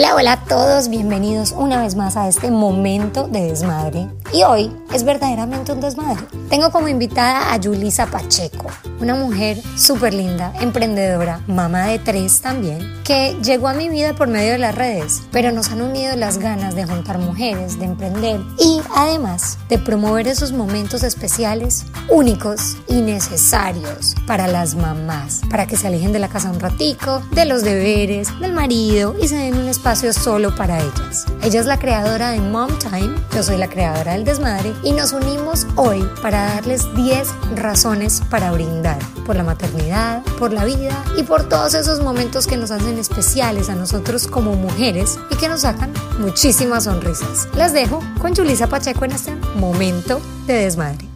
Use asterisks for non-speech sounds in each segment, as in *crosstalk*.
Hola, hola a todos, bienvenidos una vez más a este momento de desmadre. Y hoy es verdaderamente un desmadre. Tengo como invitada a Yulisa Pacheco, una mujer súper linda, emprendedora, mamá de tres también, que llegó a mi vida por medio de las redes, pero nos han unido las ganas de juntar mujeres, de emprender y además de promover esos momentos especiales, únicos y necesarios para las mamás, para que se alejen de la casa un ratico, de los deberes, del marido y se den un espacio solo para ellas. Ella es la creadora de Mom Time, yo soy la creadora del desmadre y nos unimos hoy para darles 10 razones para brindar por la maternidad, por la vida y por todos esos momentos que nos hacen especiales a nosotros como mujeres y que nos sacan muchísimas sonrisas. Las dejo con Julisa Pacheco en este momento de desmadre.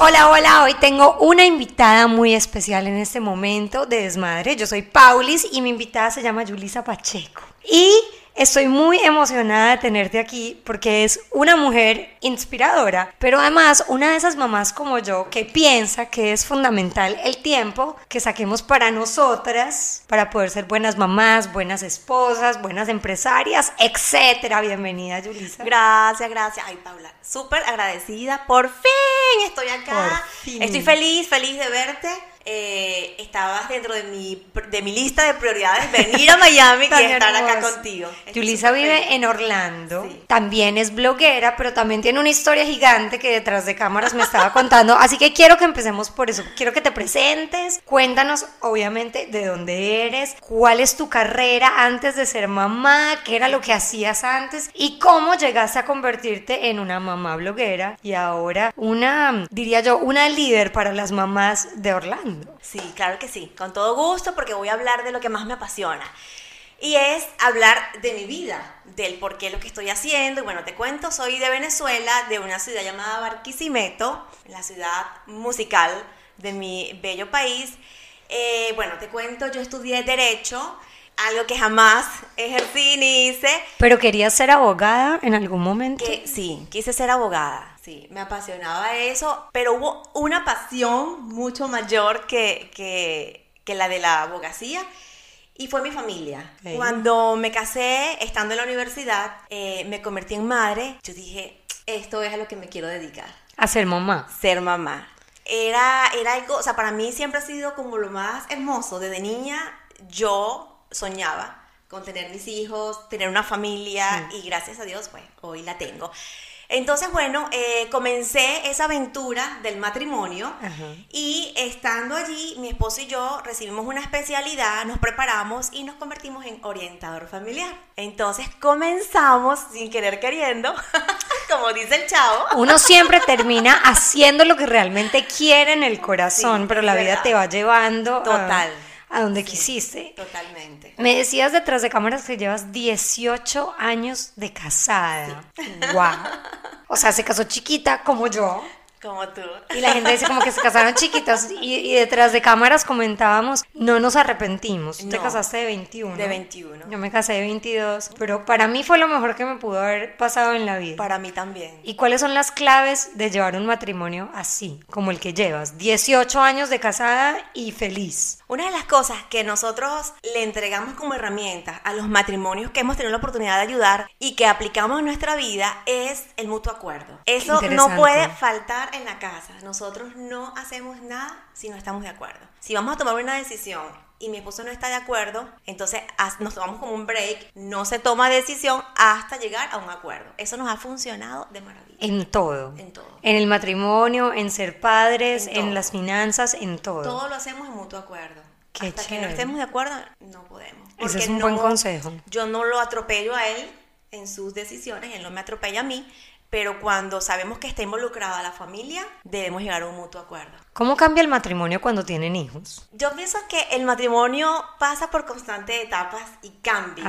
Hola, hola, hoy tengo una invitada muy especial en este momento de desmadre. Yo soy Paulis y mi invitada se llama Julisa Pacheco. Y Estoy muy emocionada de tenerte aquí porque es una mujer inspiradora, pero además una de esas mamás como yo que piensa que es fundamental el tiempo que saquemos para nosotras, para poder ser buenas mamás, buenas esposas, buenas empresarias, etcétera. Bienvenida, Julisa. Gracias, gracias. Ay, Paula, súper agradecida. Por fin estoy acá. Estoy feliz, feliz de verte eh, estabas dentro de mi, de mi lista de prioridades venir a Miami *laughs* y estar acá contigo. Yulisa vive en Orlando, también es bloguera, pero también tiene una historia gigante que detrás de cámaras me estaba contando, así que quiero que empecemos por eso, quiero que te presentes, cuéntanos obviamente de dónde eres, cuál es tu carrera antes de ser mamá, qué era lo que hacías antes y cómo llegaste a convertirte en una mamá bloguera y ahora una, diría yo, una líder para las mamás de Orlando. Sí, claro que sí, con todo gusto porque voy a hablar de lo que más me apasiona. Y es hablar de mi vida, del por qué lo que estoy haciendo. Y bueno, te cuento, soy de Venezuela, de una ciudad llamada Barquisimeto, la ciudad musical de mi bello país. Eh, bueno, te cuento, yo estudié Derecho, algo que jamás ejercí ni hice. ¿Pero querías ser abogada en algún momento? sí, quise ser abogada. Sí, me apasionaba eso, pero hubo una pasión mucho mayor que, que, la de la abogacía y fue mi familia. Cuando me casé, estando en la universidad, eh, me convertí en madre. Yo dije, esto es a lo que me quiero dedicar. A ser mamá. Ser mamá. Era, era algo, o sea, para mí siempre ha sido como lo más hermoso. Desde niña yo soñaba con tener mis hijos, tener una familia y gracias a Dios, pues hoy la tengo. Entonces, bueno, eh, comencé esa aventura del matrimonio y estando allí, mi esposo y yo recibimos una especialidad, nos preparamos y nos convertimos en orientador familiar. Entonces comenzamos sin querer queriendo, *laughs* como dice el chavo. Uno siempre termina *laughs* haciendo lo que realmente quiere en el corazón, pero la vida te va llevando. Total a donde quisiste. Totalmente. Me decías detrás de cámaras que llevas 18 años de casada. ¡Wow! O sea, se casó chiquita como yo. Como tú. Y la gente dice como que se casaron chiquitas y, detrás de cámaras comentábamos, no nos arrepentimos. Tú te casaste de 21. De 21. Yo me casé de 22, pero para mí fue lo mejor que me pudo haber pasado en la vida. Para mí también. ¿Y cuáles son las claves de llevar un matrimonio así, como el que llevas? 18 años de casada y feliz. Una de las cosas que nosotros le entregamos como herramientas a los matrimonios que hemos tenido la oportunidad de ayudar y que aplicamos en nuestra vida es el mutuo acuerdo. Eso no puede faltar en la casa. Nosotros no hacemos nada si no estamos de acuerdo. Si vamos a tomar una decisión y mi esposo no está de acuerdo, entonces nos tomamos como un break, no se toma decisión hasta llegar a un acuerdo. Eso nos ha funcionado de maravilla. En todo. En todo. En el matrimonio, en ser padres, en, las finanzas, en todo. Todo lo hacemos en mutuo acuerdo. hasta que no estemos de acuerdo, no podemos. Ese es un buen consejo. Yo no lo atropello a él en sus decisiones, él no me atropella a mí, pero cuando sabemos que está involucrada la familia, debemos llegar a un mutuo acuerdo. ¿Cómo cambia el matrimonio cuando tienen hijos? Yo pienso que el matrimonio pasa por constantes etapas y cambios.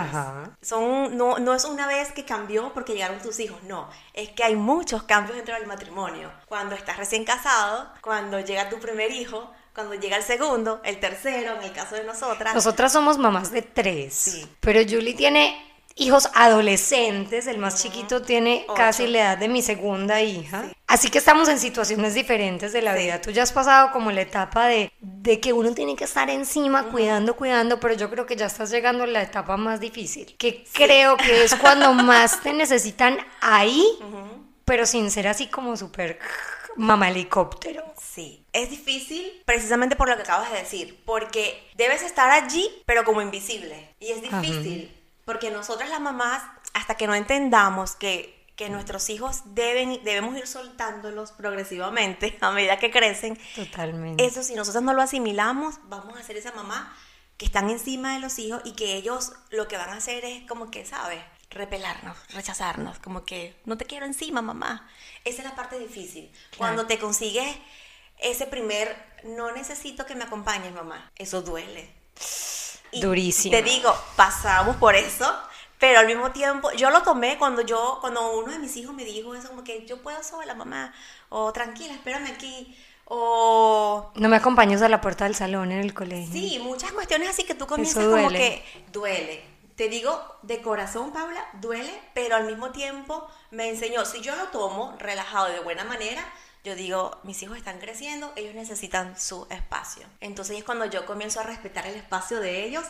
Son, no, no es una vez que cambió porque llegaron tus hijos, no. Es que hay muchos cambios dentro del matrimonio. Cuando estás recién casado, cuando llega tu primer hijo, cuando llega el segundo, el tercero, en el caso de nosotras. Nosotras somos mamás de tres. Sí. Pero Julie tiene hijos adolescentes, el más chiquito tiene casi la edad de mi segunda hija. Así que estamos en situaciones diferentes de la vida. Tú ya has pasado como la etapa de, de que uno tiene que estar encima, cuidando, cuidando, pero yo creo que ya estás llegando a la etapa más difícil, que creo que es cuando *laughs* más te necesitan ahí, pero sin ser así como súper mamá helicóptero. Sí, es difícil precisamente por lo que acabas de decir, porque debes estar allí, pero como invisible. Y es difícil, porque nosotras las mamás, hasta que no entendamos que que nuestros hijos deben, debemos ir soltándolos progresivamente *laughs* a medida que crecen. Totalmente. Eso si nosotros no lo asimilamos, vamos a ser esa mamá que están encima de los hijos y que ellos lo que van a hacer es como que, ¿sabes? Repelarnos, rechazarnos, como que no te quiero encima, mamá. Esa es la parte difícil. Cuando te consigues ese primer, no necesito que me acompañes, mamá, eso duele. Durísimo. Te digo, pasamos por eso, pero al mismo tiempo, yo lo tomé cuando yo, cuando uno de mis hijos me dijo eso, como que yo puedo sola, mamá, o tranquila, espérame aquí, o... No me acompañes a la puerta del salón en el colegio. Sí, muchas cuestiones así que tú comienzas como que duele. Te digo, de corazón, Paula, duele, pero al mismo tiempo me enseñó, si yo lo tomo relajado de buena manera, yo digo, mis hijos están creciendo, ellos necesitan su espacio. Entonces es cuando yo comienzo a respetar el espacio de ellos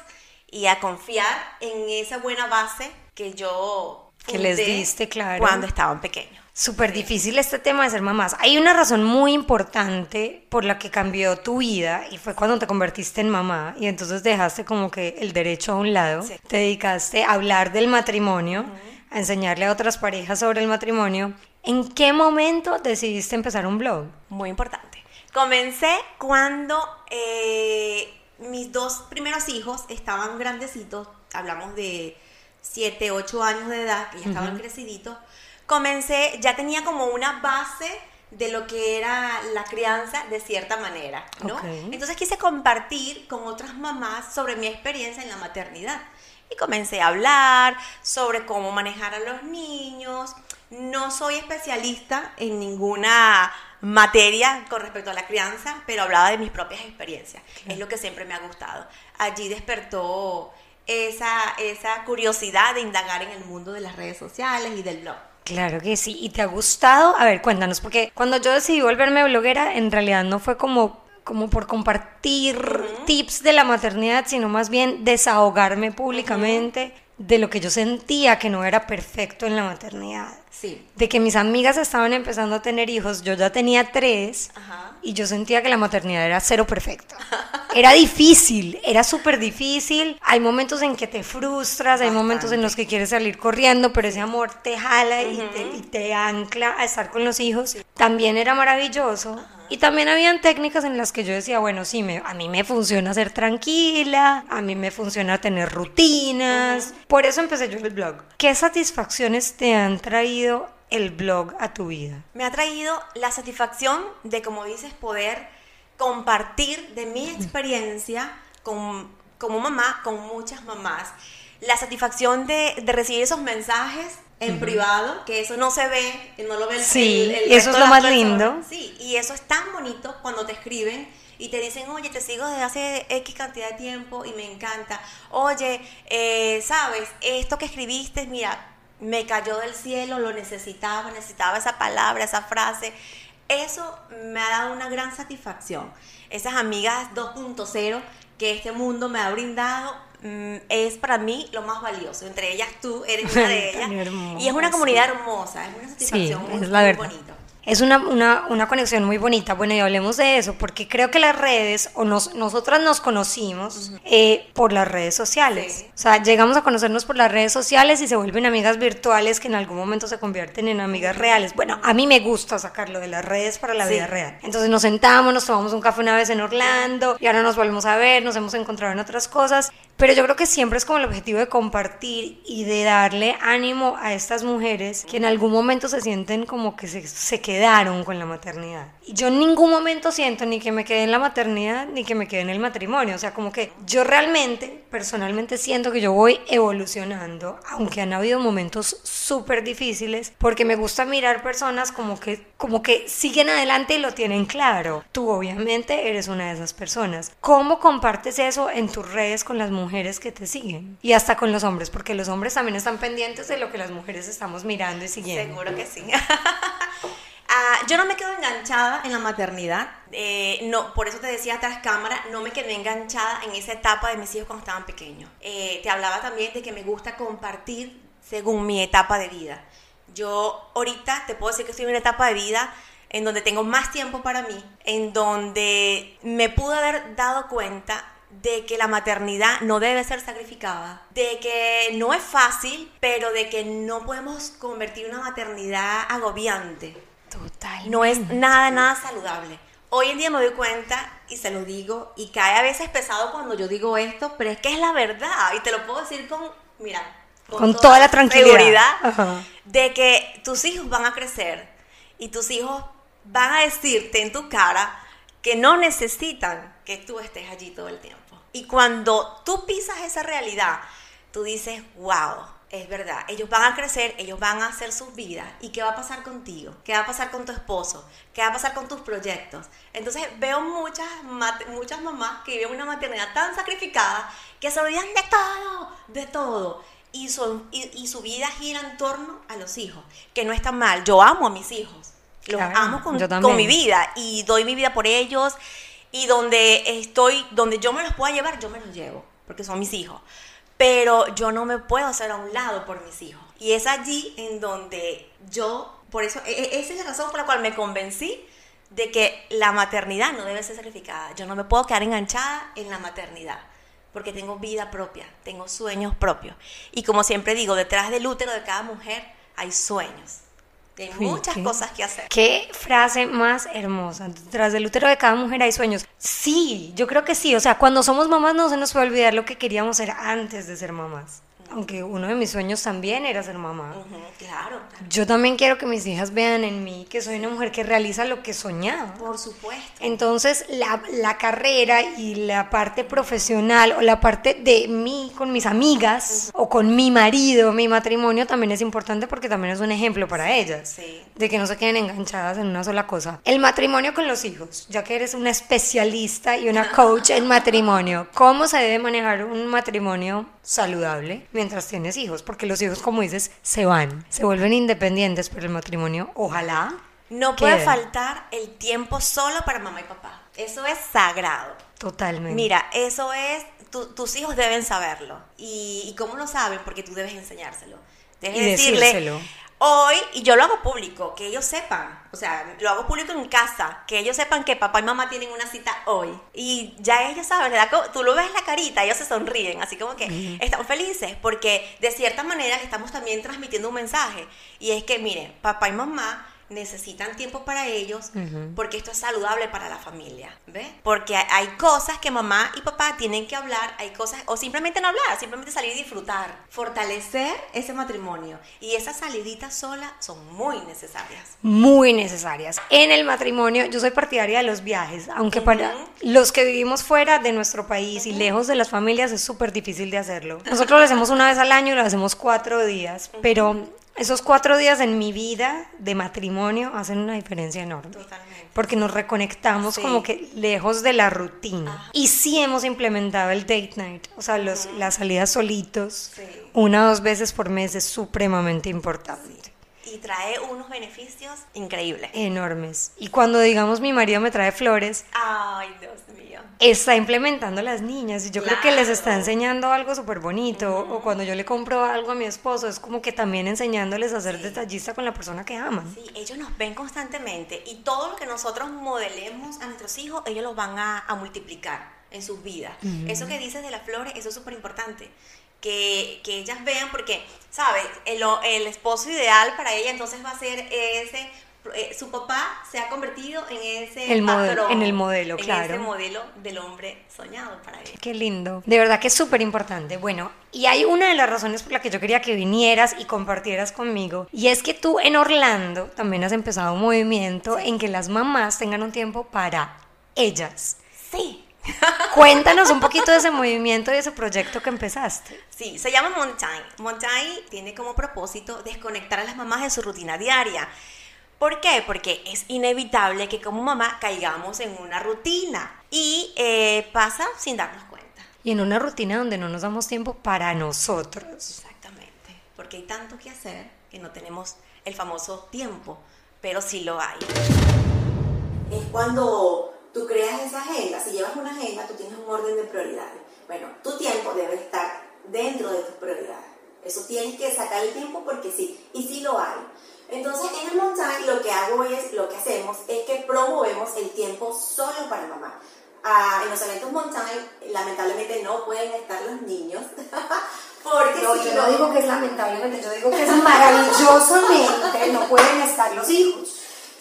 y a confiar en esa buena base que yo que les diste, claro. Cuando estaban pequeños. Súper difícil este tema de ser mamás. Hay una razón muy importante por la que cambió tu vida y fue cuando te convertiste en mamá y entonces dejaste como que el derecho a un lado, te dedicaste a hablar del matrimonio, a enseñarle a otras parejas sobre el matrimonio. ¿En qué momento decidiste empezar un blog? Muy importante. Comencé cuando eh, mis dos primeros hijos estaban grandecitos, hablamos de 7, 8 años de edad, que ya estaban creciditos, comencé, ya tenía como una base de lo que era la crianza de cierta manera, ¿no? Entonces quise compartir con otras mamás sobre mi experiencia en la maternidad. Y comencé a hablar sobre cómo manejar a los niños. No soy especialista en ninguna materia con respecto a la crianza, pero hablaba de mis propias experiencias. Es lo que siempre me ha gustado. Allí despertó esa, esa curiosidad de indagar en el mundo de las redes sociales y del blog. Claro que sí. ¿Y te ha gustado? A ver, cuéntanos, porque cuando yo decidí volverme bloguera, en realidad no fue como como por compartir tips de la maternidad, sino más bien desahogarme públicamente de lo que yo sentía que no era perfecto en la maternidad. Sí. De que mis amigas estaban empezando a tener hijos, yo ya tenía tres y yo sentía que la maternidad era cero perfecta. Era difícil, era súper difícil. Hay momentos en que te frustras, hay momentos en los que quieres salir corriendo, pero ese amor te jala y, te, ancla a estar con los hijos. También era maravilloso. Y también habían técnicas en las que yo decía, bueno, sí, me, a mí me funciona ser tranquila, a mí me funciona tener rutinas. Por eso empecé yo el blog. ¿Qué satisfacciones te han traído el blog a tu vida? Me ha traído la satisfacción de, como dices, poder compartir de mi experiencia con, como mamá, con muchas mamás. La satisfacción de, de recibir esos mensajes en privado, que eso no se ve, no lo ve el Sí, y eso es lo más lindo. Sí, y eso es tan bonito cuando te escriben y te dicen, oye, te sigo desde hace X cantidad de tiempo y me encanta. Oye, eh, sabes, esto que escribiste, mira, me cayó del cielo, lo necesitaba, necesitaba esa palabra, esa frase. Eso me ha dado una gran satisfacción. Esas amigas 2.0 que este mundo me ha brindado es para mí lo más valioso. Entre ellas tú eres una *laughs* de ellas. y es una comunidad hermosa, es una satisfacción muy, es la muy bonita es una, una, una, conexión muy bonita. Bueno, y hablemos de eso, porque creo que las redes, o nos, nosotras nos conocimos eh, por las redes sociales. O sea, llegamos a conocernos por las redes sociales y se vuelven amigas virtuales que en algún momento se convierten en amigas reales. Bueno, a mí me gusta sacarlo de las redes para la vida real. Entonces nos sentamos, nos tomamos un café una vez en Orlando y ahora nos volvemos a ver, nos hemos encontrado en otras cosas. Pero yo creo que siempre es como el objetivo de compartir y de darle ánimo a estas mujeres que en algún momento se sienten como que se, se quedaron con la maternidad. Y yo en ningún momento siento ni que me quede en la maternidad ni que me quede en el matrimonio. O sea, como que yo realmente, personalmente siento que yo voy evolucionando, aunque han habido momentos súper difíciles, porque me gusta mirar personas como que, como que siguen adelante y lo tienen claro. Tú obviamente eres una de esas personas. ¿Cómo compartes eso en tus redes con las mujeres? Mujeres que te siguen y hasta con los hombres, porque los hombres también están pendientes de lo que las mujeres estamos mirando y siguiendo. Seguro que sí. *laughs* Ah, yo no me quedo enganchada en la maternidad. Eh, no, por eso te decía tras cámara, no me quedé enganchada en esa etapa de mis hijos cuando estaban pequeños. Eh, te hablaba también de que me gusta compartir según mi etapa de vida. Yo ahorita te puedo decir que estoy en una etapa de vida en donde tengo más tiempo para mí, en donde me pude haber dado cuenta de que la maternidad no debe ser sacrificada, de que no es fácil, pero de que no podemos convertir una maternidad agobiante. Total. No es nada, nada saludable. Hoy en día me doy cuenta y se lo digo y cae a veces pesado cuando yo digo esto, pero es que es la verdad y te lo puedo decir con, mira, con, toda, la tranquilidad de que tus hijos van a crecer y tus hijos van a decirte en tu cara que no necesitan que tú estés allí todo el tiempo. Y cuando tú pisas esa realidad, tú dices, wow, es verdad, ellos van a crecer, ellos van a hacer sus vidas. ¿Y qué va a pasar contigo? ¿Qué va a pasar con tu esposo? ¿Qué va a pasar con tus proyectos? Entonces veo muchas, muchas mamás que viven una maternidad tan sacrificada que se olvidan de todo, de todo. Y, son, y, su vida gira en torno a los hijos, que no está mal. Yo amo a mis hijos, los amo con, con mi vida y doy mi vida por ellos. Y donde estoy, donde yo me los pueda llevar, yo me los llevo, porque son mis hijos pero yo no me puedo hacer a un lado por mis hijos. Y es allí en donde yo, por eso, e, e, esa es la razón por la cual me convencí de que la maternidad no debe ser sacrificada. Yo no me puedo quedar enganchada en la maternidad, porque tengo vida propia, tengo sueños propios. Y como siempre digo, detrás del útero de cada mujer hay sueños. Hay muchas cosas que hacer. Qué frase más hermosa. Tras del útero de cada mujer hay sueños. Sí, yo creo que sí. O sea, cuando somos mamás no se nos puede olvidar lo que queríamos ser antes de ser mamás aunque uno de mis sueños también era ser mamá. claro, Yo también quiero que mis hijas vean en mí que soy una mujer que realiza lo que soñaba. Por supuesto. Entonces, la, la carrera y la parte profesional o la parte de mí con mis amigas o con mi marido, mi matrimonio también es importante porque también es un ejemplo para ellas. Sí. De que no se queden enganchadas en una sola cosa. El matrimonio con los hijos, ya que eres una especialista y una *laughs* coach en matrimonio, ¿cómo se debe manejar un matrimonio saludable mientras tienes hijos, porque los hijos, como dices, se van, se vuelven independientes, pero el matrimonio, ojalá. No puede faltar el tiempo solo para mamá y papá. Eso es sagrado. Totalmente. Mira, eso es, tus hijos deben saberlo. Y, y, cómo lo saben? Porque tú debes enseñárselo. Debes decirle, decírselo hoy, y yo lo hago público, que ellos sepan, o sea, lo hago público en casa, que ellos sepan que papá y mamá tienen una cita hoy. Y ya ellos saben, ¿verdad? Tú lo ves la carita, ellos se sonríen, así como que están felices, porque de cierta manera estamos también transmitiendo un mensaje. Y es que, miren, papá y mamá necesitan tiempo para ellos porque esto es saludable para la familia, ¿ves? Porque hay cosas que mamá y papá tienen que hablar, hay cosas, o simplemente no hablar, simplemente salir y disfrutar, fortalecer ese matrimonio. Y esas saliditas solas son muy necesarias. Muy necesarias. En el matrimonio, yo soy partidaria de los viajes, aunque para los que vivimos fuera de nuestro país y lejos de las familias es súper difícil de hacerlo. Nosotros lo hacemos una vez al año y lo hacemos cuatro días, pero esos cuatro días en mi vida de matrimonio hacen una diferencia enorme. Totalmente. Porque nos reconectamos como que lejos de la rutina. Y sí hemos implementado el date night, o sea, los, las salidas solitos, una o dos veces por mes es supremamente importante y trae unos beneficios increíbles. Enormes. Y cuando digamos mi marido me trae flores, ay Dios mío, está implementando a las niñas y yo creo que les está enseñando algo súper bonito. O cuando yo le compro algo a mi esposo, es como que también enseñándoles a ser detallista con la persona que aman. Sí, ellos nos ven constantemente y todo lo que nosotros modelemos a nuestros hijos, ellos lo van a, multiplicar en sus vidas. Eso que dices de las flores, eso es súper importante que, que ellas vean, porque, ¿sabes? El, el, esposo ideal para ella entonces va a ser ese, eh, su papá se ha convertido en ese el modelo, en el modelo, en claro. ese modelo del hombre soñado para ella. Qué lindo. De verdad que es súper importante. Bueno, y hay una de las razones por la que yo quería que vinieras y compartieras conmigo, y es que tú en Orlando también has empezado un movimiento en que las mamás tengan un tiempo para ellas. Sí. Cuéntanos un poquito de ese movimiento y ese proyecto que empezaste. Sí, se llama Montaigne. Montaigne tiene como propósito desconectar a las mamás de su rutina diaria. ¿Por qué? Porque es inevitable que como mamá caigamos en una rutina y eh, pasa sin darnos cuenta. y en una rutina donde no nos damos tiempo para nosotros. Exactamente, porque hay tanto que hacer que no tenemos el famoso tiempo, pero sí lo hay. Es cuando tú creas esa agenda, si llevas una agenda, tú tienes un orden de prioridades. Bueno, tu tiempo debe estar dentro de tus prioridades. Eso tienes que sacar el tiempo porque sí, y sí lo hay. Entonces, en el montaje lo que hago es, lo que hacemos es que promovemos el tiempo solo para mamá. Ah, en los eventos montaje, lamentablemente no pueden estar los niños. *laughs* porque no, yo no digo que es lamentablemente, yo digo que es *laughs* maravillosamente no pueden estar los hijos.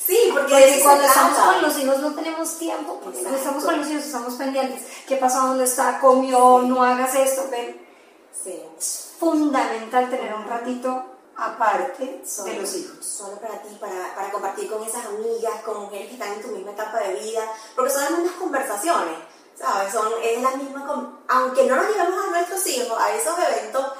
Sí, porque, cuando estamos con los hijos no tenemos tiempo, porque cuando estamos con los hijos estamos pendientes. ¿Qué pasó? ¿Dónde está? ¿Comió? No hagas esto. Ven. Sí. Es fundamental tener un ratito aparte de los hijos. Solo para ti, para, para, compartir con esas amigas, con mujeres que están en tu misma etapa de vida, porque son las mismas conversaciones, ¿sabes? Son, es la misma, aunque no nos digamos a nuestros hijos, a esos eventos,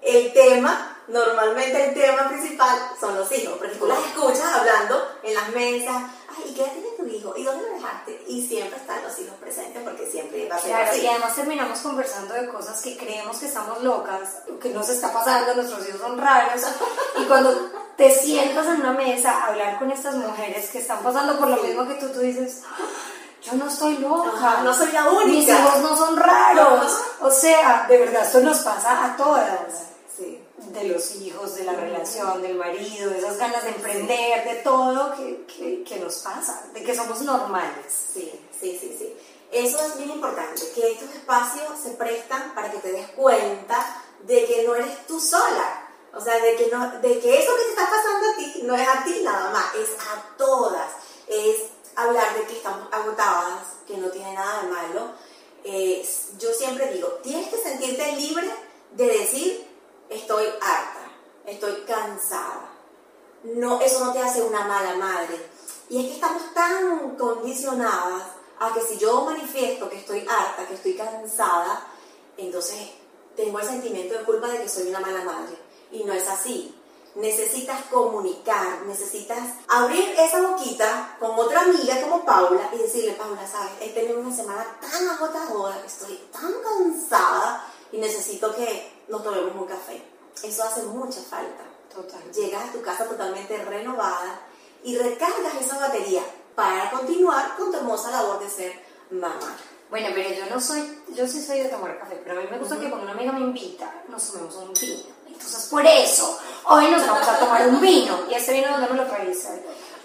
el tema, normalmente el tema principal son los hijos, porque tú las escuchas hablando en las mesas, ay, ¿y qué edad tiene tu hijo? ¿Y dónde lo dejaste? Y siempre están los hijos presentes porque siempre va a ser Claro, y además terminamos conversando de cosas que creemos que estamos locas, que nos está pasando, nuestros hijos son raros, y cuando te sientas en una mesa a hablar con estas mujeres que están pasando por lo mismo que tú, tú dices, yo no estoy loca. No, soy la única. Mis hijos no son raros. O sea, de verdad, esto nos pasa a todas de los hijos, de la relación, del marido, de esas ganas de emprender, de todo que, que, que, nos pasa, de que somos normales. Sí, sí, sí, sí. Eso es bien importante, que estos espacios se prestan para que te des cuenta de que no eres tú sola. O sea, de que, no, de que eso que te está pasando a ti no es a ti nada más, es a todas. Es hablar de que estamos agotadas, que no tiene nada de malo. yo siempre digo, tienes que sentirte libre de decir estoy harta, estoy cansada. No, eso no te hace una mala madre. Y es que estamos tan condicionadas a que si yo manifiesto que estoy harta, que estoy cansada, entonces tengo el sentimiento de culpa de que soy una mala madre. Y no es así. Necesitas comunicar, necesitas abrir esa boquita con otra amiga como Paula y decirle, Paula, sabes, he tenido una semana tan agotadora, estoy tan cansada y necesito que nos tomemos un café. Eso hace mucha falta. Total. Llegas a tu casa totalmente renovada y recargas esa batería para continuar con tu hermosa labor de ser mamá. Bueno, pero yo no soy, yo sí soy de tomar café, pero a mí me gusta que cuando una amiga me invita, nos tomemos un vino. Entonces, por eso, hoy nos vamos a tomar un vino. ¿Y ese vino dónde me lo traes?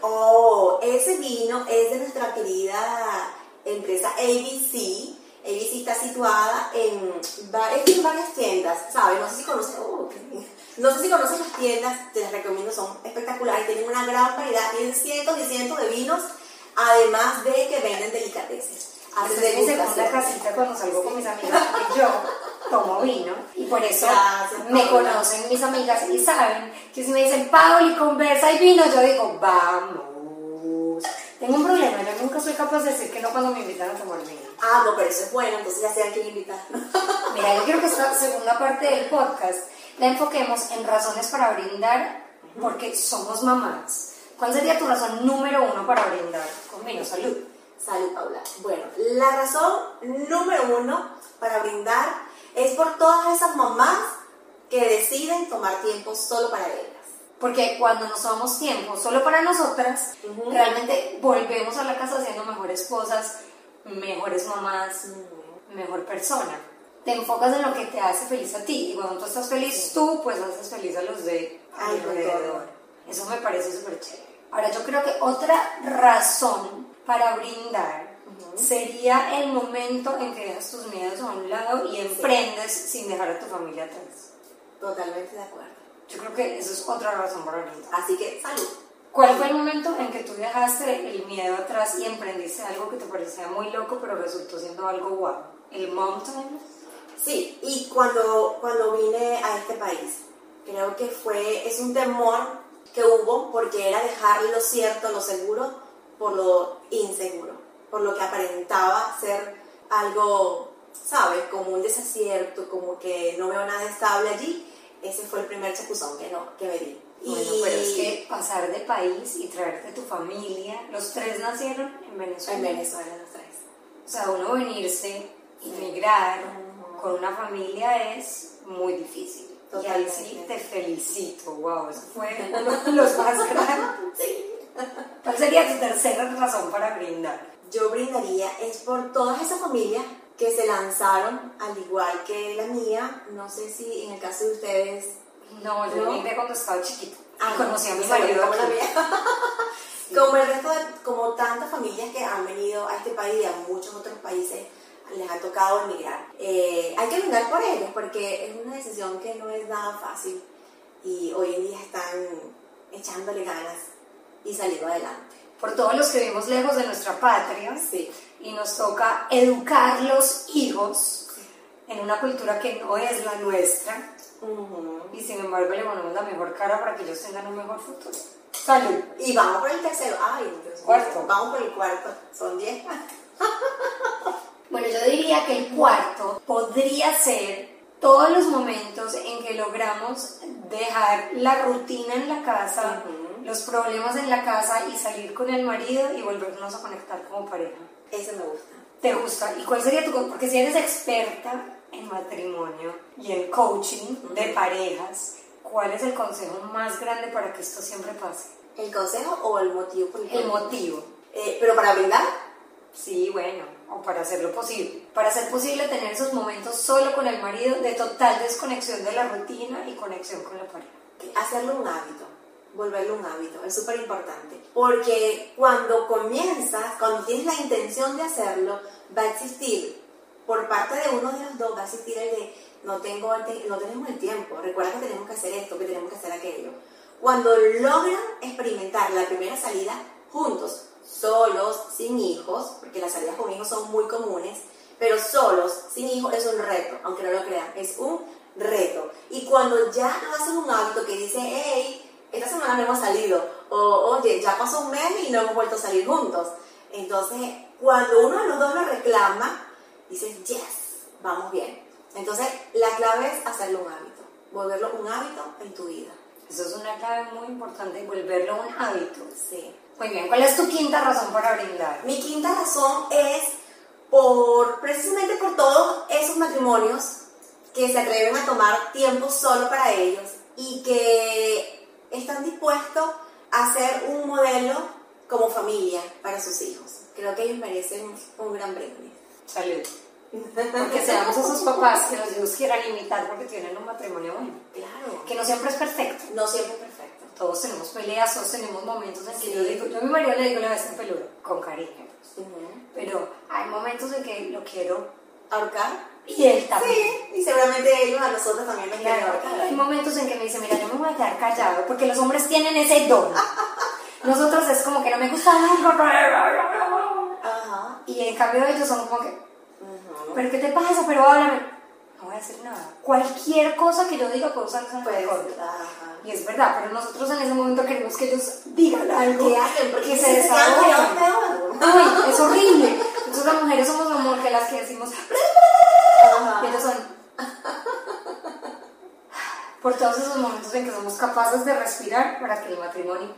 Oh, ese vino es de nuestra querida empresa ABC ABC está situada en, en varias tiendas, ¿sabes? No sé si conoces, oh, no sé si conoces las tiendas, te las recomiendo, son espectaculares, tienen una gran variedad, tienen cientos y cientos de vinos, además de que venden delicatessen. Esa es mi segunda casita cuando salgo con mis amigas yo tomo vino y por eso me conocen mis amigas y saben que si me dicen Pauli conversa y vino, yo digo vamos. Tengo un problema, yo nunca soy capaz de decir que no cuando me invitan a tomar vino. Ah, no, pero eso es bueno, entonces ya sé a quién invitar. *laughs* Mira, yo quiero que esta segunda parte del podcast la enfoquemos en razones para brindar, porque somos mamás. ¿Cuál sería tu razón número uno para brindar con vino? Salud. Salud, Paula. Bueno, la razón número uno para brindar es por todas esas mamás que deciden tomar tiempo solo para ellas. Porque cuando nos tomamos tiempo solo para nosotras, realmente volvemos a la casa siendo mejores esposas, mejores mamás, mejor persona. Te enfocas en lo que te hace feliz a ti y cuando tú estás feliz tú, pues haces feliz a los de alrededor. Eso me parece súper chévere. Ahora yo creo que otra razón para brindar sería el momento en que dejas tus miedos a un lado y emprendes sin dejar a tu familia atrás. Totalmente de acuerdo. Yo creo que eso es otra razón para brindar. Así que salud. ¿Cuál fue el momento en que tú dejaste el miedo atrás y emprendiste algo que te parecía muy loco, pero resultó siendo algo guau? ¿El mountain? Sí, y cuando, cuando vine a este país, creo que fue, es un temor que hubo porque era dejar lo cierto, lo seguro, por lo inseguro, por lo que aparentaba ser algo, ¿sabes? Como un desacierto, como que no veo nada estable allí. Ese fue el primer chapuzón que, no, que me di. Bueno, pero es que pasar de país y traerte tu familia, los tres nacieron en Venezuela. En Venezuela los tres. O sea, uno venirse, emigrar, con una familia es muy difícil. Y ahí sí te felicito, wow, eso fue *laughs* uno de los más grandes. ¿Cuál sería tu tercera razón para brindar? Yo brindaría es por todas esas familias que se lanzaron, al igual que la mía, no sé si en el caso de ustedes... No, yo ¿no? cuando estaba chiquita. Ah, conocí a mi marido como la mía. como el resto de, como tantas familias que han venido a este país y a muchos otros países les ha tocado emigrar. Eh, hay que brindar por ellos porque es una decisión que no es nada fácil y hoy en día están echándole ganas y saliendo adelante. Por todos los que vivimos lejos de nuestra patria sí. Y nos toca educar los hijos en una cultura que no es la nuestra y sin embargo le ponemos la mejor cara para que ellos tengan un mejor futuro. Salud. Y vamos por el tercero. Ay, Dios Cuarto. Vamos por el cuarto. Son diez. *laughs* Bueno, yo diría que el cuarto podría ser todos los momentos en que logramos dejar la rutina en la casa, los problemas en la casa y salir con el marido y volvernos a conectar como pareja. Eso me gusta. ¿Te gusta? ¿Y cuál sería tu... Porque si eres experta en matrimonio y en coaching de parejas, ¿cuál es el consejo más grande para que esto siempre pase? ¿El consejo o el motivo? Por el, el motivo. Eh, ¿Pero para brindar? Sí, bueno o para hacerlo posible. Para hacer posible tener esos momentos solo con el marido de total desconexión de la rutina y conexión con la pareja. Hacerlo un hábito, volverlo un hábito, es súper importante. Porque cuando comienzas, cuando tienes la intención de hacerlo, va a existir, por parte de uno de los dos, va a existir el de no, tengo, no tenemos el tiempo, recuerda que tenemos que hacer esto, que tenemos que hacer aquello. Cuando logran experimentar la primera salida juntos, solos, sin hijos, porque las salidas con hijos son muy comunes, pero solos, sin hijos, es un reto, aunque no lo crean, es un reto. Y cuando ya lo hacen un hábito que dice, hey, esta semana no hemos salido, o oye, ya pasó un mes y no hemos vuelto a salir juntos. Entonces, cuando uno de los dos lo reclama, dices, yes, vamos bien. Entonces, la clave es hacerlo un hábito, volverlo un hábito en tu vida. Eso es una clave muy importante, volverlo un hábito. Sí. Muy bien, ¿cuál es tu quinta razón para brindar? Mi quinta razón es por precisamente por todos esos matrimonios que se atreven a tomar tiempo solo para ellos y que están dispuestos a ser un modelo como familia para sus hijos. Creo que ellos merecen un gran brindis. Salud. Porque *laughs* seamos esos *laughs* papás que los hijos quieran imitar porque tienen un matrimonio bueno. Claro. Que no siempre es perfecto. No siempre es perfecto todos tenemos peleas, todos tenemos momentos en que yo digo, yo a mi marido le digo la vez en peludo, con cariño, pues. pero hay momentos en que lo quiero ahorcar. Y él también. Sí, y seguramente ellos a nosotros también nos ahorcar. Hay momentos en que me dice, mira, yo me voy a quedar callado, porque los hombres tienen ese don. *laughs* Nosotros es como que no me gusta Ajá. Y en cambio ellos son como que, pero ¿qué te pasa? Pero háblame. No voy a hacer nada. Cualquier cosa que yo diga puedo usar esa pues, y es verdad, pero nosotros en ese momento queremos que ellos digan algo, ¿Qué hacen? Porque que se desarrollen. Ay, es horrible. Nosotros las mujeres somos como que las que decimos, y ellos son... Por todos esos momentos en que somos capaces de respirar para que el matrimonio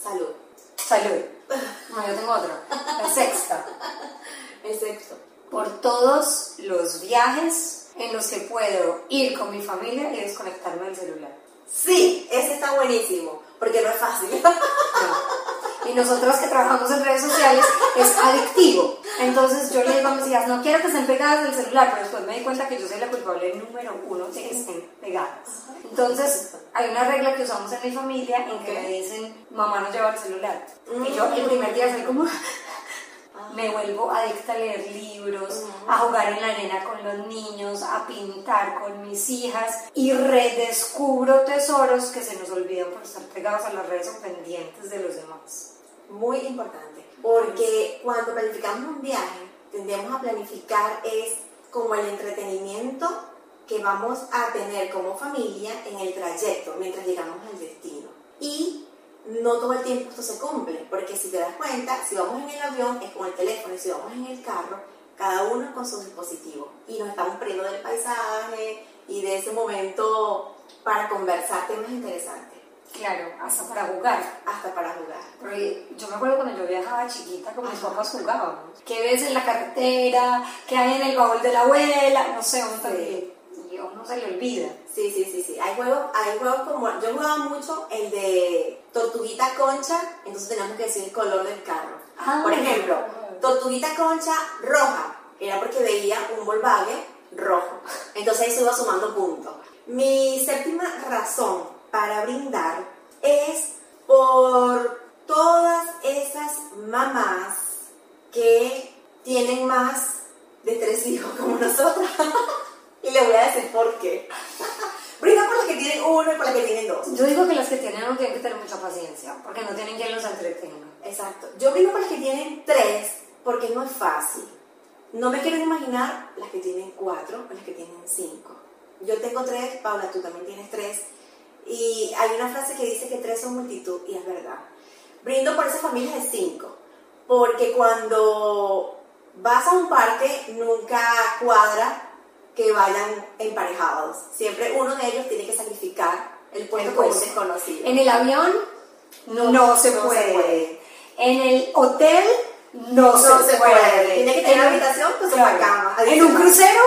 Salud. Salud. No, yo tengo otro. La sexta. El sexto. Por todos los viajes en los que puedo ir con mi familia y desconectarme del celular. Sí, ese está buenísimo, porque no es fácil. Y nosotros que trabajamos en redes sociales es adictivo. Entonces yo le digo a mis hijas, no quiero que estén pegadas del celular, pero después me di cuenta que yo soy la culpable número uno de que estén pegadas. Entonces hay una regla que usamos en mi familia en que me dicen, mamá no lleva el celular. Y yo el primer día soy como, me vuelvo adicta a leer libros, a jugar en la arena con los niños, a pintar con mis hijas y redescubro tesoros que se nos olvidan por estar pegados a las redes o pendientes de los demás. Muy importante, porque cuando planificamos un viaje, tendemos a planificar es como el entretenimiento que vamos a tener como familia en el trayecto mientras llegamos al destino. Y no todo el tiempo esto se cumple, porque si te das cuenta, si vamos en el avión es con el teléfono y si vamos en el carro, cada uno con su dispositivo y nos estamos perdiendo del paisaje y de ese momento para conversar temas interesantes. Claro, hasta para jugar. Hasta para jugar. Porque yo me acuerdo cuando yo viajaba chiquita, como mis papás jugábamos. ¿Qué ves en la carretera? ¿Qué hay en el baúl de la abuela? No sé, uno Sí. y uno se le olvida. Sí, sí, sí, sí. Hay juegos, hay juegos como. Yo jugaba mucho el de Tortuguita Concha, entonces teníamos que decir el color del carro. Ah. Por ejemplo, Tortuguita Concha roja, era porque veía un Volkswagen rojo. Entonces ahí se iba sumando puntos. Mi séptima razón para brindar es por todas esas mamás que tienen más de tres hijos como nosotras. *laughs* y les voy a decir por qué. *laughs* Brinda por las que tienen uno y por las que tienen dos. Yo digo que las que tienen uno tienen que tener mucha paciencia, porque no tienen quien los entretenga. Exacto. Yo brindo por las que tienen tres porque no es fácil. No me quiero imaginar las que tienen cuatro o las que tienen cinco. Yo tengo tres, Paula, tú también tienes tres. Y hay una frase que dice que tres son multitud y es verdad. Brindo por esas familias de cinco. Porque cuando vas a un parque nunca cuadra que vayan emparejados. Siempre uno de ellos tiene que sacrificar el puesto con un desconocido. En el avión no, No, se, no se puede. En el hotel no, No se, se puede. puede. Tiene que tener En- una habitación con su cama. En un crucero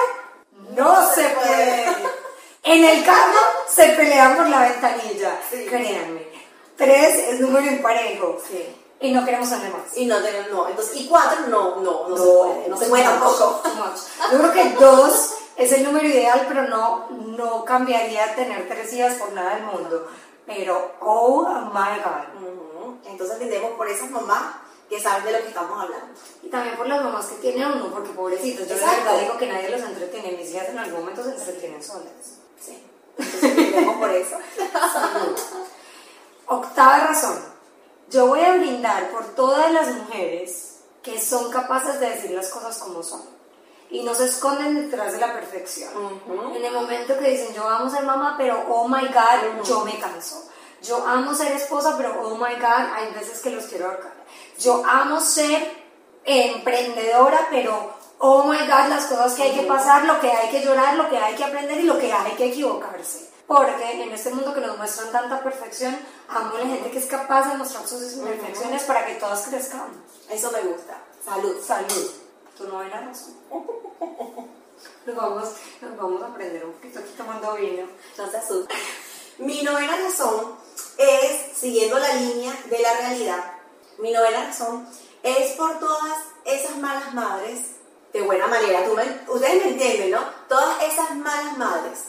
no, se se puede. puede. En el carro se pelean por la ventanilla. Sí. Créanme. Tres es número imparejo. Sí. Y no queremos tener más. Y no tener, no. Entonces, y cuatro, no, no, no, se puede. No se puede tampoco. *laughs* Yo creo que dos es el número ideal, pero no, no cambiaría tener tres hijas por nada del mundo. Pero, oh my God. Entonces, brindemos por esas mamás que saben de lo que estamos hablando. Y también por las mamás que tienen uno, porque pobrecitos. Yo Exacto. verdad digo que nadie los entretiene. Mis hijas en algún momento se entretienen solas. Sí. Entonces, por eso. Octava razón. Yo voy a brindar por todas las mujeres que son capaces de decir las cosas como son. Y no se esconden detrás de la perfección. Ujú. En el momento que dicen, yo amo ser mamá, pero oh my God, yo me canso. Yo amo ser esposa, pero oh my God, hay veces que los quiero ahorcar. Yo amo ser emprendedora, pero oh my God, las cosas que hay que pasar, lo que hay que llorar, lo que hay que aprender y lo que hay que equivocarse. Porque en este mundo que nos muestran tanta perfección, amo la gente que es capaz de mostrar sus imperfecciones para que todas crezcamos. Eso me gusta. Salud. Salud. Tu novena razón. *laughs* Nos vamos, nos vamos a aprender un poquito aquí tomando vino. No se asusten. Mi novena razón es, siguiendo la línea de la realidad, mi novena razón es por todas esas malas madres, de buena manera, tú me- ustedes me entienden, ¿no? Todas esas malas madres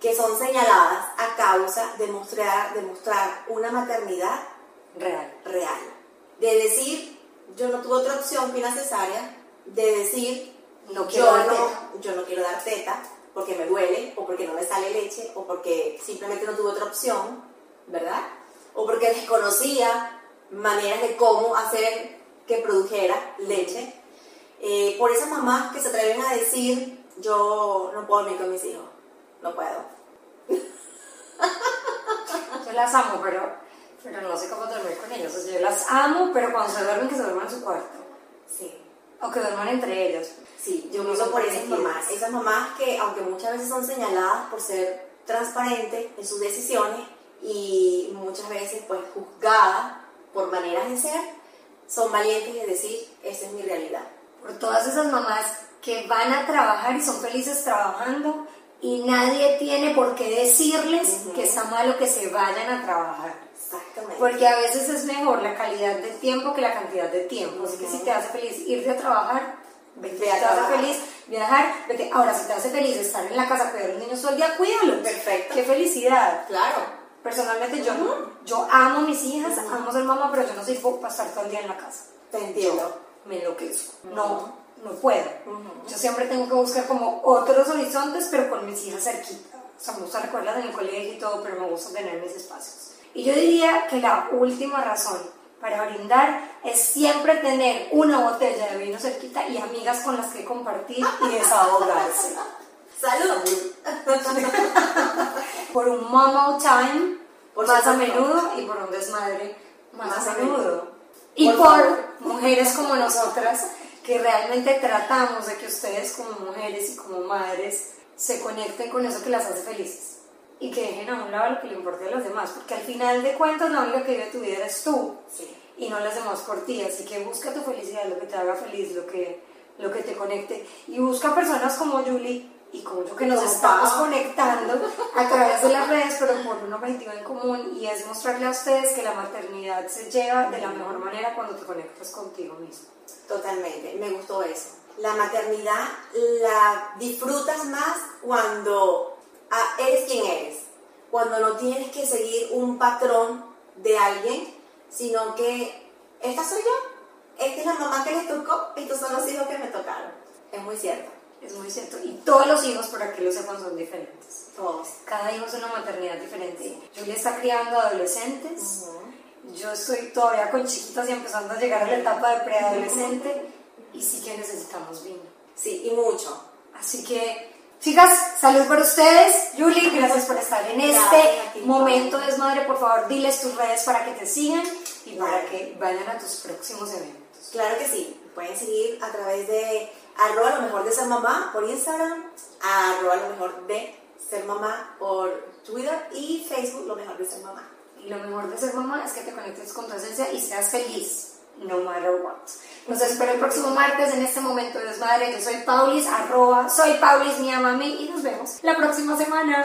que son señaladas a causa de mostrar, de mostrar una maternidad Real. real. De decir, yo no tuve otra opción que una cesárea, de decir, No quiero yo, no, yo no quiero dar teta porque me duele, o porque no me sale leche, o porque simplemente no tuve otra opción, ¿verdad? O porque desconocía maneras de cómo hacer que produjera leche. Eh, por esas mamás que se atreven a decir, yo no puedo dormir con mis hijos, no puedo. *laughs* Yo las amo, pero, pero no sé cómo dormir con ellos. O sea, yo las amo, pero cuando se duermen, que se duerman en su cuarto. Sí. O que duerman entre ellos. Sí, yo uso por esas mamás. Esas mamás que, aunque muchas veces son señaladas por ser transparentes en sus decisiones y muchas veces pues juzgadas por maneras de ser, son valientes de decir, esa es mi realidad. Por todas esas mamás que van a trabajar y son felices trabajando y nadie tiene por qué decirles que está malo que se vayan a trabajar. Exactamente. Porque a veces es mejor la calidad de tiempo que la cantidad de tiempo. Así que si te hace feliz irte a trabajar, vete. Ve Si te hace feliz viajar, vete. Ahora, si te hace feliz estar en la casa cuidar a los niños todo el día, cuídalos. Perfecto. Qué felicidad. Claro. Personalmente yo, yo amo a mis hijas, amo ser mamá, pero yo no soy para estar todo el día en la casa. Te entiendo. Me enloquezco. No, no puedo. Ujú. Yo siempre tengo que buscar como otros horizontes, pero con mis hijas cerquita. O sea, me gusta recordarlas en el colegio y todo, pero me gusta tener mis espacios. Y yo diría que la última razón para brindar es siempre tener una botella de vino cerquita y amigas con las que compartir y desahogarse. *laughs* Salud. *laughs* por un mama time Por más a menudo y por un desmadre más, Más a menudo. menudo. Y Por por. Mujeres como nosotras que realmente tratamos de que ustedes como mujeres y como madres se conecten con eso que las hace felices. y que dejen a un lado lo que le importe a los demás, porque al final de cuentas la única que vive tu vida eres tú y no las demás por ti, así que busca tu felicidad, lo que te haga feliz, lo que, lo que te conecte y busca personas como Julie y como yo que nos estamos conectando a través de las redes, pero por un objetivo en común y es mostrarle a ustedes que la maternidad se lleva de la mejor manera cuando te conectas contigo mismo. Totalmente, me gustó eso. La maternidad la disfrutas más cuando ah, eres quien eres, cuando no tienes que seguir un patrón de alguien, sino que esta soy yo, esta es la mamá que les tocó, estos son los hijos que me tocaron. Es muy cierto. Es muy cierto. Y todos los hijos, para que lo sepan, son diferentes. Todos. Cada hijo es una maternidad diferente. Julia está criando adolescentes. Yo estoy todavía con chiquitas y empezando a llegar a la etapa de preadolescente. Y sí que necesitamos vino. Sí, y mucho. Así que, chicas, salud por ustedes. Julie, gracias por estar en este momento desmadre. Por favor, diles tus redes para que te sigan y para que vayan a tus próximos eventos. Claro que sí. Pueden seguir a través de arroba lo mejor de ser mamá por Instagram, arroba lo mejor de ser mamá por Twitter y Facebook lo mejor de ser mamá. Y lo mejor de ser mamá es que te conectes con tu esencia y seas feliz, no matter what. Nos espero el próximo martes en este momento de desmadre. Yo soy Paulis, arroba, soy Paulis, mi ama y nos vemos la próxima semana.